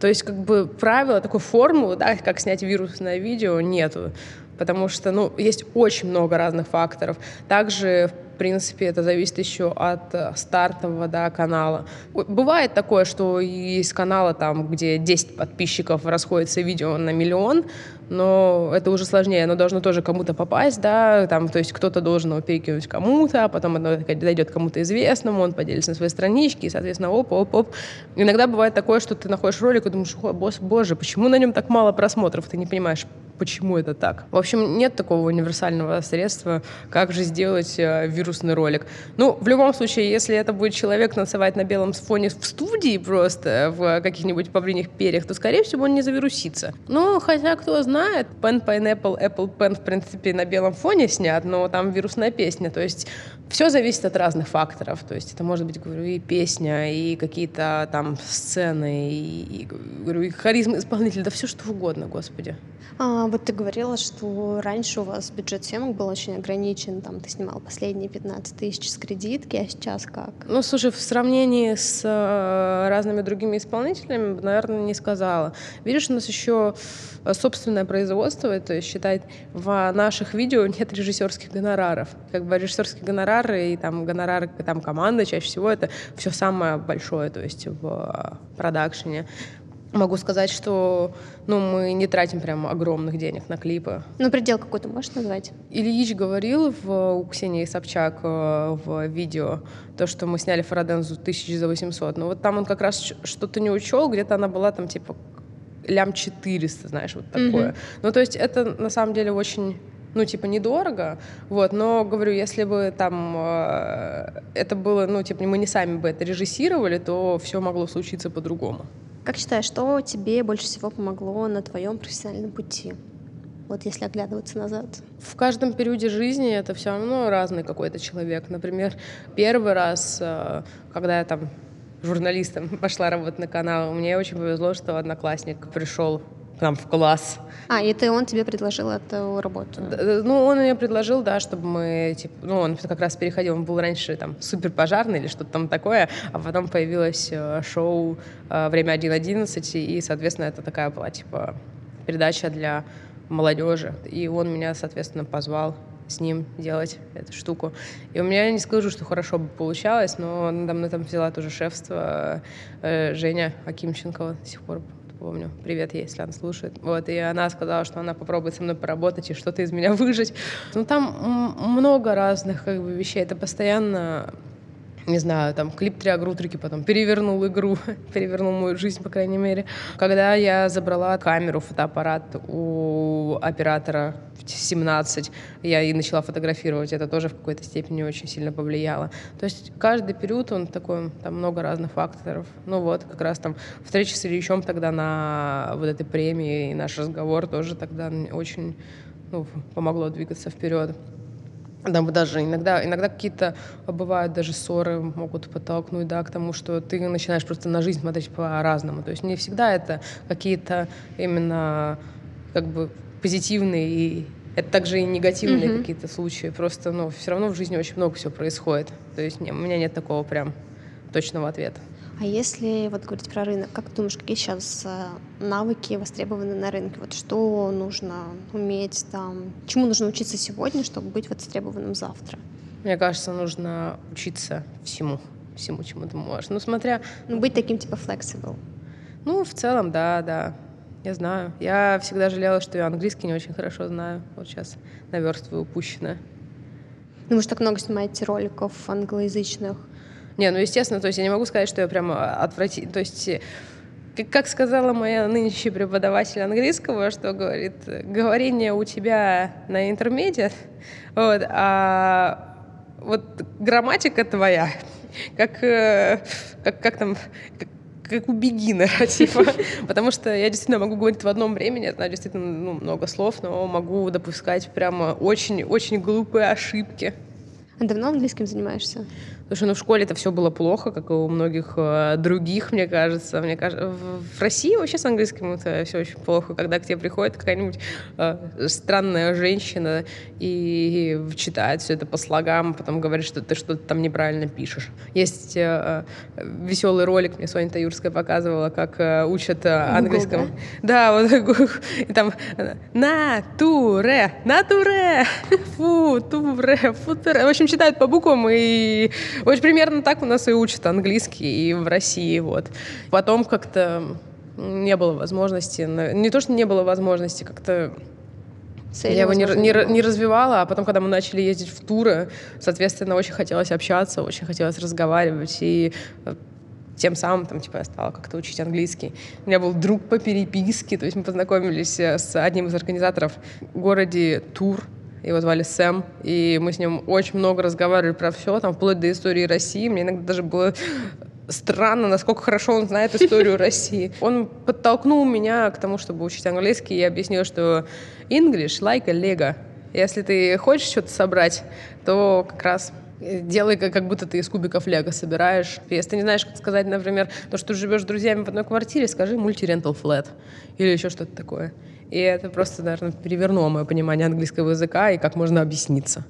То есть, как бы, правила, такой формулы, да, как снять вирусное видео, нету потому что, ну, есть очень много разных факторов. Также, в принципе, это зависит еще от э, стартового да, канала. Бывает такое, что есть каналы, там, где 10 подписчиков расходится видео на миллион, но это уже сложнее, оно должно тоже кому-то попасть, да, там, то есть кто-то должен его перекинуть кому-то, а потом оно дойдет кому-то известному, он поделится на своей страничке, и, соответственно, оп-оп-оп. Иногда бывает такое, что ты находишь ролик и думаешь, о, боже, почему на нем так мало просмотров? Ты не понимаешь, почему это так. В общем, нет такого универсального средства, как же сделать э, вирусный ролик. Ну, в любом случае, если это будет человек танцевать на белом фоне в студии просто, в каких-нибудь павлиних перьях, то, скорее всего, он не завирусится. Ну, хотя, кто знает, Pen Pineapple, Apple Pen, в принципе, на белом фоне снят, но там вирусная песня, то есть все зависит от разных факторов. То есть это может быть, говорю, и песня, и какие-то там сцены, и, и, говорю, и харизма исполнителя, да все что угодно, господи. А, вот ты говорила, что раньше у вас бюджет съемок был очень ограничен, там ты снимал последние 15 тысяч с кредитки, а сейчас как? Ну, слушай, в сравнении с э, разными другими исполнителями, наверное, не сказала. Видишь, у нас еще собственное производство, то есть считать в наших видео нет режиссерских гонораров. Как бы режиссерские гонорары и там гонорары там команды чаще всего это все самое большое, то есть в продакшене. Могу сказать, что ну, мы не тратим прям огромных денег на клипы. Ну, предел какой-то можешь назвать? Ильич говорил в, у Ксении Собчак э, в видео, то, что мы сняли Фарадензу тысяч за 800. Но вот там он как раз что-то не учел, где-то она была там типа лям 400, знаешь, вот такое. Mm-hmm. Ну, то есть это на самом деле очень ну, типа, недорого, вот, но, говорю, если бы там э, это было, ну, типа, мы не сами бы это режиссировали, то все могло случиться по-другому. Как считаешь, что тебе больше всего помогло на твоем профессиональном пути? Вот если оглядываться назад. В каждом периоде жизни это все равно разный какой-то человек. Например, первый раз, э, когда я там журналистом пошла работать на канал, мне очень повезло, что одноклассник пришел нам в класс. А, и это он тебе предложил эту работу? Ну, он мне предложил, да, чтобы мы, типа, ну, он как раз переходил, он был раньше там супер пожарный или что-то там такое, а потом появилось э, шоу э, «Время 1.11», и, соответственно, это такая была, типа, передача для молодежи. И он меня, соответственно, позвал с ним делать эту штуку. И у меня не скажу, что хорошо бы получалось, но надо мной там взяла тоже шефство э, Женя Акимченкова до сих пор помню. Привет если она слушает. Вот, и она сказала, что она попробует со мной поработать и что-то из меня выжить. Ну, там много разных как бы, вещей. Это постоянно не знаю, там, клип «Триагрутрики», потом перевернул игру, перевернул мою жизнь, по крайней мере. Когда я забрала камеру, фотоаппарат у оператора в 17, я и начала фотографировать, это тоже в какой-то степени очень сильно повлияло. То есть каждый период, он такой, там много разных факторов. Ну вот, как раз там встреча с Ильичом тогда на вот этой премии, и наш разговор тоже тогда очень ну, помогло двигаться вперед. Да, даже иногда, иногда какие-то бывают даже ссоры могут подтолкнуть, да, к тому, что ты начинаешь просто на жизнь смотреть по-разному. То есть не всегда это какие-то именно как бы позитивные и это также и негативные mm-hmm. какие-то случаи. Просто, ну, все равно в жизни очень много всего происходит. То есть не, у меня нет такого прям точного ответа. А если вот говорить про рынок, как ты думаешь, какие сейчас э, навыки востребованы на рынке? Вот что нужно уметь там, чему нужно учиться сегодня, чтобы быть востребованным завтра? Мне кажется, нужно учиться всему, всему, чему ты можешь. Ну, смотря... Ну, быть таким типа flexible. Ну, в целом, да, да. Я знаю. Я всегда жалела, что я английский не очень хорошо знаю. Вот сейчас наверстываю упущенное. Ну, вы же так много снимаете роликов англоязычных. Не, ну, естественно, то есть я не могу сказать, что я прямо отвратительно. То есть как сказала моя нынешняя преподаватель английского, что говорит, говорение у тебя на интермедиат, вот, а вот грамматика твоя, как, э, как, как там, как, как у бигинера, типа. Потому что я действительно могу говорить в одном времени, знаю действительно ну, много слов, но могу допускать прямо очень-очень глупые ошибки. А давно английским занимаешься? Слушай, ну в школе это все было плохо, как и у многих э, других, мне кажется. Мне кажется, в, в России вообще с английским это все очень плохо, когда к тебе приходит какая-нибудь э, странная женщина и читает все это по слогам, потом говорит, что ты что-то там неправильно пишешь. Есть э, э веселый ролик, мне Соня Таюрская показывала, как э, учат э, английском. Google, да? да, вот и там на туре, на туре, фу, туре, фу, туре. В общем, читают по буквам и вот примерно так у нас и учат английский и в России. Вот. Потом как-то не было возможности, не то, что не было возможности, как-то Цели, я его не, не, не развивала, а потом, когда мы начали ездить в туры, соответственно, очень хотелось общаться, очень хотелось разговаривать, и э, тем самым, там, типа, я стала как-то учить английский. У меня был друг по переписке, то есть мы познакомились э, с одним из организаторов в городе Тур, его звали Сэм, и мы с ним очень много разговаривали про все, там, вплоть до истории России. Мне иногда даже было странно, насколько хорошо он знает историю России. Он подтолкнул меня к тому, чтобы учить английский, и объяснил, что English like a Lego. Если ты хочешь что-то собрать, то как раз делай, как будто ты из кубиков лего собираешь. Если ты не знаешь, как сказать, например, то, что ты живешь с друзьями в одной квартире, скажи мультирентал флет или еще что-то такое. И это просто, наверное, перевернуло мое понимание английского языка и как можно объясниться.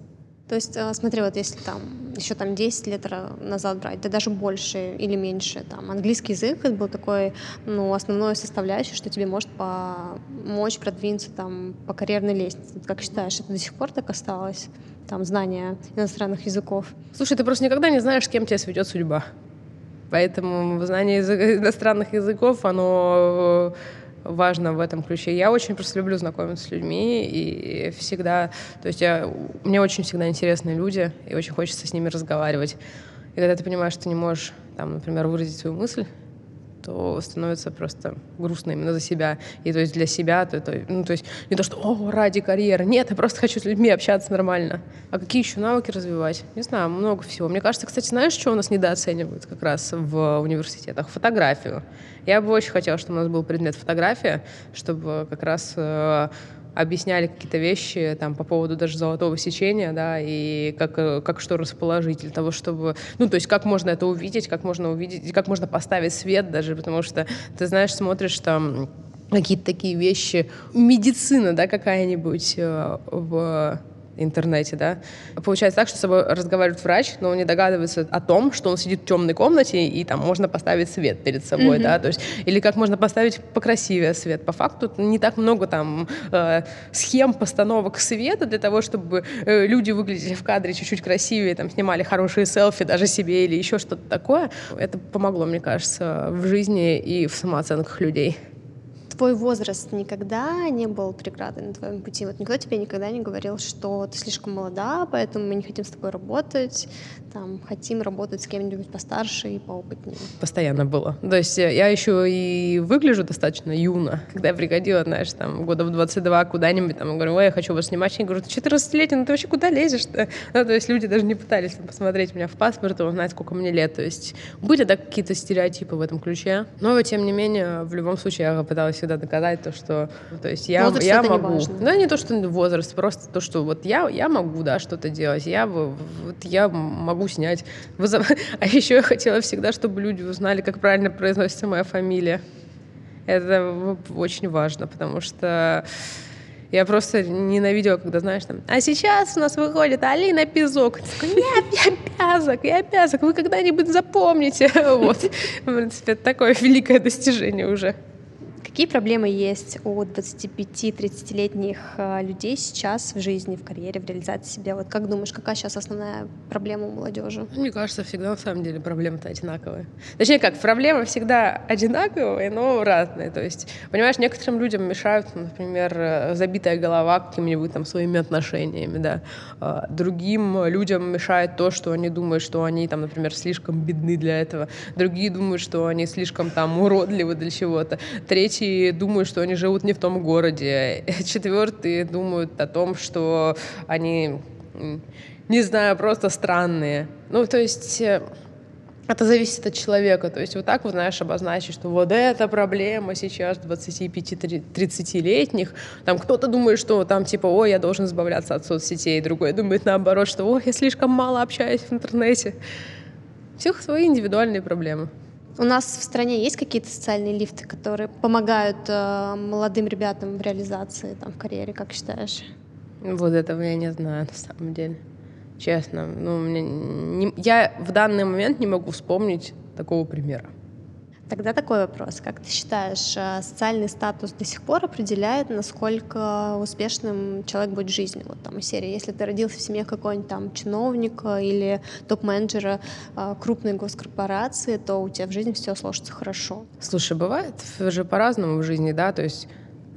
То есть, э, смотри, вот если там еще там 10 лет назад брать, да даже больше или меньше, там английский язык это был такой, ну, основной составляющей, что тебе может помочь продвинуться там по карьерной лестнице. Как считаешь, это до сих пор так осталось? Там знание иностранных языков? Слушай, ты просто никогда не знаешь, с кем тебя сведет судьба. Поэтому знание иностранных языков, оно важно в этом ключе. Я очень просто люблю знакомиться с людьми и всегда, то есть я, мне очень всегда интересны люди, и очень хочется с ними разговаривать. И когда ты понимаешь, что ты не можешь, там, например, выразить свою мысль, то становится просто грустно именно за себя. И то есть для себя, то, то, ну, то есть не то, что «О, ради карьеры». Нет, я просто хочу с людьми общаться нормально. А какие еще навыки развивать? Не знаю, много всего. Мне кажется, кстати, знаешь, что у нас недооценивают как раз в университетах? Фотографию. Я бы очень хотела, чтобы у нас был предмет фотография, чтобы как раз э, объясняли какие-то вещи там по поводу даже золотого сечения, да, и как, э, как что расположить для того, чтобы, ну, то есть как можно это увидеть, как можно увидеть, как можно поставить свет даже, потому что ты знаешь, смотришь там какие-то такие вещи, медицина, да, какая-нибудь э, в интернете, да. Получается так, что с собой разговаривает врач, но он не догадывается о том, что он сидит в темной комнате, и там можно поставить свет перед собой, mm-hmm. да, то есть, или как можно поставить покрасивее свет. По факту не так много там э, схем постановок света для того, чтобы э, люди выглядели в кадре чуть-чуть красивее, там, снимали хорошие селфи даже себе или еще что-то такое. Это помогло, мне кажется, в жизни и в самооценках людей твой возраст никогда не был преградой на твоем пути? Вот никто тебе никогда не говорил, что ты слишком молода, поэтому мы не хотим с тобой работать, там, хотим работать с кем-нибудь постарше и поопытнее? Постоянно было. То есть я еще и выгляжу достаточно юно. Когда я приходила, знаешь, там, года в 22 куда-нибудь, там, говорю, ой, я хочу вас снимать, я говорю, ты 14-летний, ну ты вообще куда лезешь-то? Ну, то есть люди даже не пытались там, посмотреть меня в паспорт узнать, сколько мне лет. То есть были да, какие-то стереотипы в этом ключе. Но, тем не менее, в любом случае, я пыталась всегда доказать то, что то есть я, возраст я могу. Не да, не то, что возраст, просто то, что вот я, я могу, да, что-то делать. Я, вот, я могу снять. А еще я хотела всегда, чтобы люди узнали, как правильно произносится моя фамилия. Это очень важно, потому что Я просто ненавидела, когда, знаешь, там, а сейчас у нас выходит Алина Пизок. Нет, я Пязок, я Пязок, вы когда-нибудь запомните. Вот. В принципе, это такое великое достижение уже. Какие проблемы есть у 25-30-летних э, людей сейчас в жизни, в карьере, в реализации себя? Вот как думаешь, какая сейчас основная проблема у молодежи? Мне кажется, всегда на самом деле проблемы-то одинаковые. Точнее как, проблемы всегда одинаковые, но разные. То есть, понимаешь, некоторым людям мешают, например, э, забитая голова какими-нибудь там своими отношениями, да. А другим людям мешает то, что они думают, что они там, например, слишком бедны для этого. Другие думают, что они слишком там уродливы для чего-то. Третьи Третьи думают, что они живут не в том городе. Четвертые думают о том, что они, не знаю, просто странные. Ну, то есть э, это зависит от человека. То есть вот так вот, знаешь, обозначить, что вот эта проблема сейчас 25-30-летних. Там кто-то думает, что там типа, ой, я должен избавляться от соцсетей. Другой думает наоборот, что, ой, я слишком мало общаюсь в интернете. У всех свои индивидуальные проблемы. У нас в стране есть какие-то социальные лифты, которые помогают э, молодым ребятам в реализации, там, в карьере, как считаешь? Вот этого я не знаю, на самом деле. Честно. Ну, мне не, я в данный момент не могу вспомнить такого примера. Тогда такой вопрос. Как ты считаешь, э, социальный статус до сих пор определяет, насколько успешным человек будет в жизни? Вот там из серии, если ты родился в семье какого-нибудь там чиновника или топ-менеджера э, крупной госкорпорации, то у тебя в жизни все сложится хорошо. Слушай, бывает же по-разному в жизни, да, то есть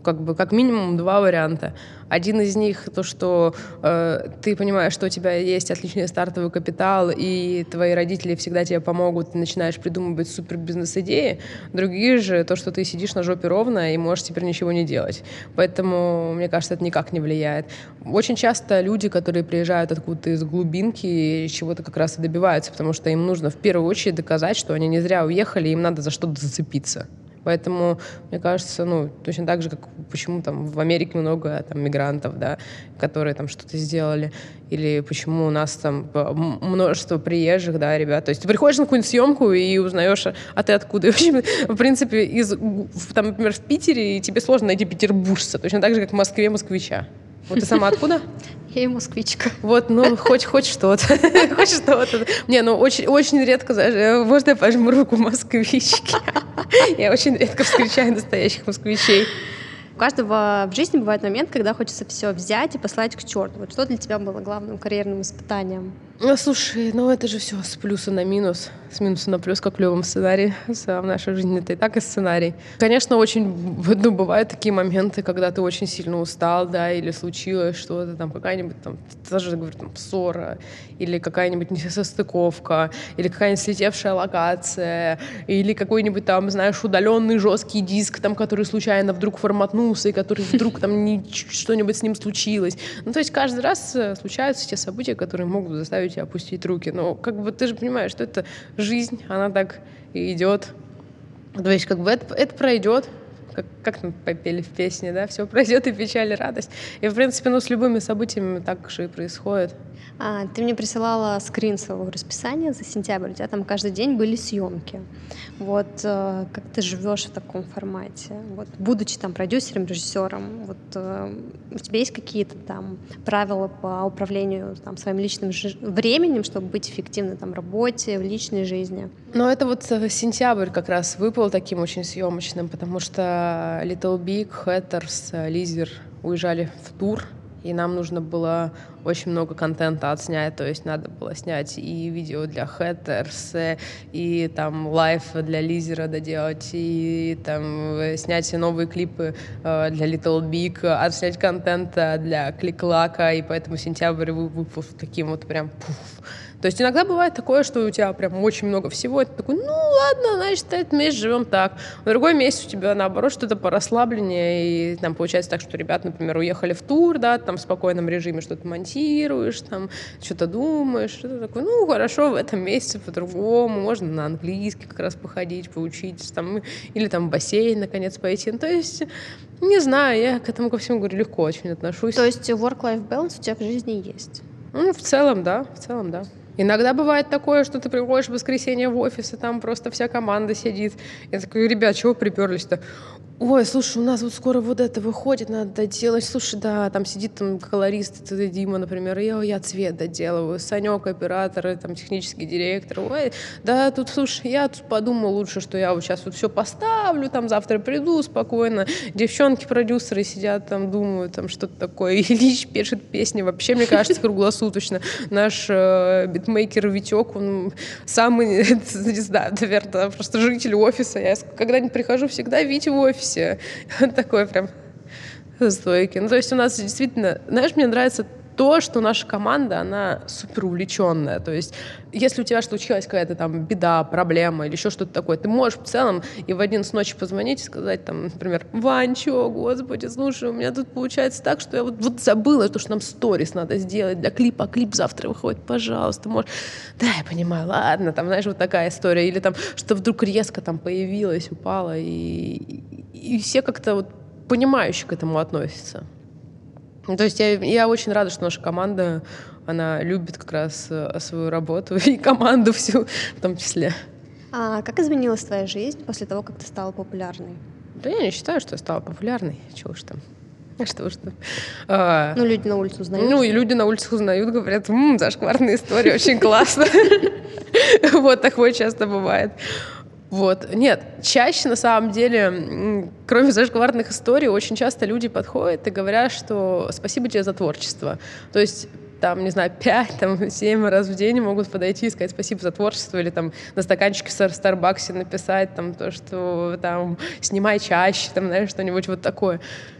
как бы как минимум два варианта. Один из них то, что э, ты понимаешь, что у тебя есть отличный стартовый капитал, и твои родители всегда тебе помогут, ты начинаешь придумывать супер бизнес-идеи. Другие же то, что ты сидишь на жопе ровно и можешь теперь ничего не делать. Поэтому, мне кажется, это никак не влияет. Очень часто люди, которые приезжают откуда-то из глубинки, чего-то как раз и добиваются, потому что им нужно в первую очередь доказать, что они не зря уехали, им надо за что-то зацепиться. Поэтому, мне кажется, ну, точно так же, как почему там в Америке много там мигрантов, да, которые там что-то сделали, или почему у нас там множество приезжих, да, ребят. То есть ты приходишь на какую-нибудь съемку и узнаешь, а ты откуда. И, в общем, в принципе, из, там, например, в Питере тебе сложно найти петербуржца, точно так же, как в Москве москвича. Вот ты сама откуда? Я и москвичка. Вот, ну, хоть, хоть что-то. хоть что-то. Не, ну, очень, очень редко, можно я пожму руку москвички? я очень редко встречаю настоящих москвичей. У каждого в жизни бывает момент, когда хочется все взять и послать к черту. Вот что для тебя было главным карьерным испытанием? Ну, слушай, ну это же все с плюса на минус, с минуса на плюс, как в любом сценарии. В нашей жизни это и так и сценарий. Конечно, очень, ну, бывают такие моменты, когда ты очень сильно устал, да, или случилось что-то, там, какая-нибудь, там, даже, говорю, там, ссора, или какая-нибудь несостыковка, или какая-нибудь слетевшая локация, или какой-нибудь там, знаешь, удаленный жесткий диск, там, который случайно вдруг форматнулся, и который вдруг там что-нибудь с ним случилось. Ну, то есть каждый раз э, случаются те события, которые могут заставить тебя опустить руки. Но как бы ты же понимаешь, что это жизнь, она так и идет. То есть как бы это, это пройдет, как, как мы попели в песне, да, все пройдет и печаль, и радость. И, в принципе, ну, с любыми событиями так же и происходит. А, ты мне присылала скрин своего расписания за сентябрь, у тебя там каждый день были съемки. Вот э, как ты живешь в таком формате? Вот, будучи там продюсером, режиссером, вот э, у тебя есть какие-то там правила по управлению там, своим личным временем, чтобы быть эффективной там, в работе, в личной жизни? Ну, это вот э, сентябрь как раз выпал таким очень съемочным, потому что Little Big, Hatters, Lizzer уезжали в тур, и нам нужно было очень много контента отснять, то есть надо было снять и видео для хэттерс, и там лайф для лизера доделать, и там э, снять новые клипы э, для Little Big, отснять контент для Кликлака, и поэтому сентябрь выпуск таким вот прям пуф, то есть иногда бывает такое, что у тебя прям очень много всего, и ты такой, ну ладно, значит, этот месяц живем так. В другой месяц у тебя, наоборот, что-то по расслабленнее, и там получается так, что ребята, например, уехали в тур, да, там в спокойном режиме что-то монтируешь, там что-то думаешь, что-то такое, ну хорошо, в этом месяце по-другому, можно на английский как раз походить, поучиться, там, или там в бассейн, наконец, пойти. Ну, то есть, не знаю, я к этому ко всему, говорю, легко очень отношусь. То есть work-life balance у тебя в жизни есть? Ну, в целом, да, в целом, да. Иногда бывает такое, что ты приходишь в воскресенье в офис, и там просто вся команда сидит. Я такой, ребят, чего приперлись-то? Ой, слушай, у нас вот скоро вот это выходит, надо доделать. Слушай, да, там сидит там колорист, это Дима, например, я, я цвет доделываю, Санек, оператор, там технический директор. Ой, да, тут, слушай, я тут подумал лучше, что я вот сейчас вот все поставлю, там завтра приду спокойно. Девчонки-продюсеры сидят там, думают, там что-то такое. Ильич пишет песни, вообще, мне кажется, круглосуточно. Наш э, битмейкер Витек, он самый, не знаю, наверное, просто житель офиса. Я когда-нибудь прихожу, всегда Витя в офисе все. такой прям стойкий. Ну, то есть у нас действительно, знаешь, мне нравится то, что наша команда, она супер увлеченная. То есть, если у тебя случилась какая-то там беда, проблема или еще что-то такое, ты можешь в целом и в один с ночи позвонить и сказать там, например, Вань, чё, господи, слушай, у меня тут получается так, что я вот, вот забыла, то, что нам сторис надо сделать для клипа, а клип завтра выходит, пожалуйста, можешь... Да, я понимаю, ладно, там, знаешь, вот такая история. Или там, что вдруг резко там появилась, упала, и, и все как-то вот понимающе к этому относятся. Ну, то есть я, я очень рада, что наша команда, она любит как раз э, свою работу и команду всю в том числе. А как изменилась твоя жизнь после того, как ты стала популярной? Да я не считаю, что я стала популярной. Чего уж там. Что уж там. А, ну, люди на улице узнают. Ну, и люди на улице узнают, говорят, м-м, зашкварная история, очень классно. Вот такое часто бывает. Вот. Нет, чаще на самом деле, кроме зашкварных историй, очень часто люди подходят и говорят, что спасибо тебе за творчество. То есть там, не знаю, пять, там, семь раз в день могут подойти и сказать спасибо за творчество, или там на стаканчике в Старбаксе написать там то, что там снимай чаще, там, знаешь, что-нибудь вот такое.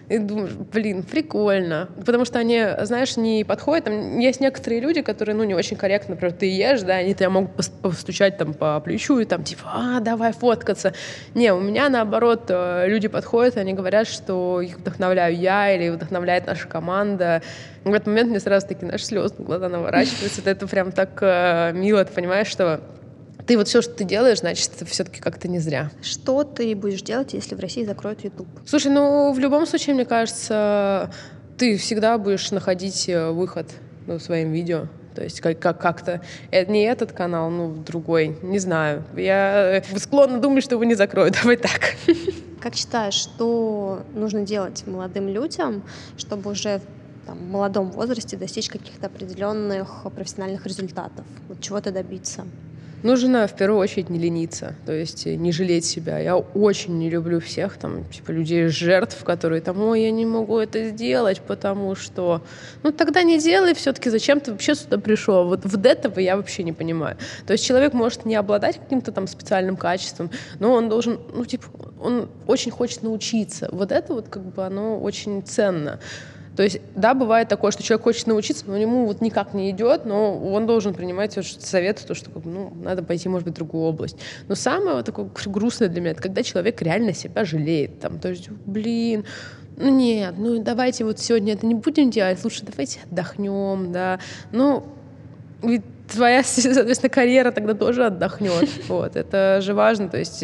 И думаешь, блин, прикольно. Потому что они, знаешь, не подходят. Там есть некоторые люди, которые, ну, не очень корректно, например, ты ешь, да, они тебя могут постучать там по плечу и там типа, а, давай фоткаться. Не, у меня наоборот э, люди подходят, они говорят, что их вдохновляю я или вдохновляет наша команда. В этот момент мне сразу такие, наши слезы глаза наворачиваются. Это прям так э, мило, ты понимаешь, что ты вот все, что ты делаешь, значит, все-таки как-то не зря. Что ты будешь делать, если в России закроют YouTube? Слушай, ну в любом случае, мне кажется, ты всегда будешь находить э, выход ну, своим видео. То есть как, как, как-то это не этот канал, ну другой, не знаю. Я э, склонна думать, что его не закроют. Давай так. Как считаешь, что нужно делать молодым людям, чтобы уже там, в молодом возрасте достичь каких-то определенных профессиональных результатов? Вот чего-то добиться? Нужно в первую очередь не лениться, то есть не жалеть себя. Я очень не люблю всех там, типа, людей жертв, которые там, ой, я не могу это сделать, потому что... Ну, тогда не делай все-таки, зачем ты вообще сюда пришел? Вот, вот этого я вообще не понимаю. То есть человек может не обладать каким-то там специальным качеством, но он должен, ну, типа, он очень хочет научиться. Вот это вот как бы оно очень ценно. То есть, да, бывает такое, что человек хочет научиться, но ему вот никак не идет, но он должен принимать советы, то, что ну, надо пойти, может быть, в другую область. Но самое вот такое грустное для меня, это когда человек реально себя жалеет. Там, то есть, блин, ну нет, ну давайте вот сегодня это не будем делать, лучше давайте отдохнем, да. Ну, ведь твоя, соответственно, карьера тогда тоже отдохнет. Вот, это же важно. То есть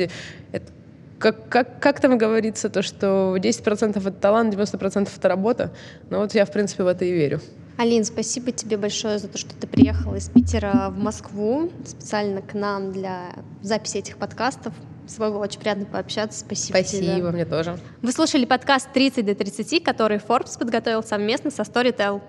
это как, как, как там говорится, то, что 10% это талант, 90% это работа. Ну вот я, в принципе, в это и верю. Алин, спасибо тебе большое за то, что ты приехала из Питера в Москву специально к нам для записи этих подкастов. С тобой было очень приятно пообщаться. Спасибо, Спасибо тебе. мне тоже. Вы слушали подкаст «30 до 30», который Forbes подготовил совместно со Storytel.